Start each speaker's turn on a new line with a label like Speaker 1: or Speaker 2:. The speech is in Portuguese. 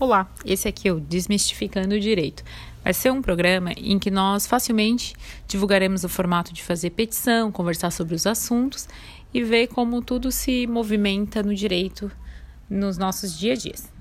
Speaker 1: Olá, esse aqui é o Desmistificando o Direito. Vai ser um programa em que nós facilmente divulgaremos o formato de fazer petição, conversar sobre os assuntos e ver como tudo se movimenta no direito nos nossos dia a dias.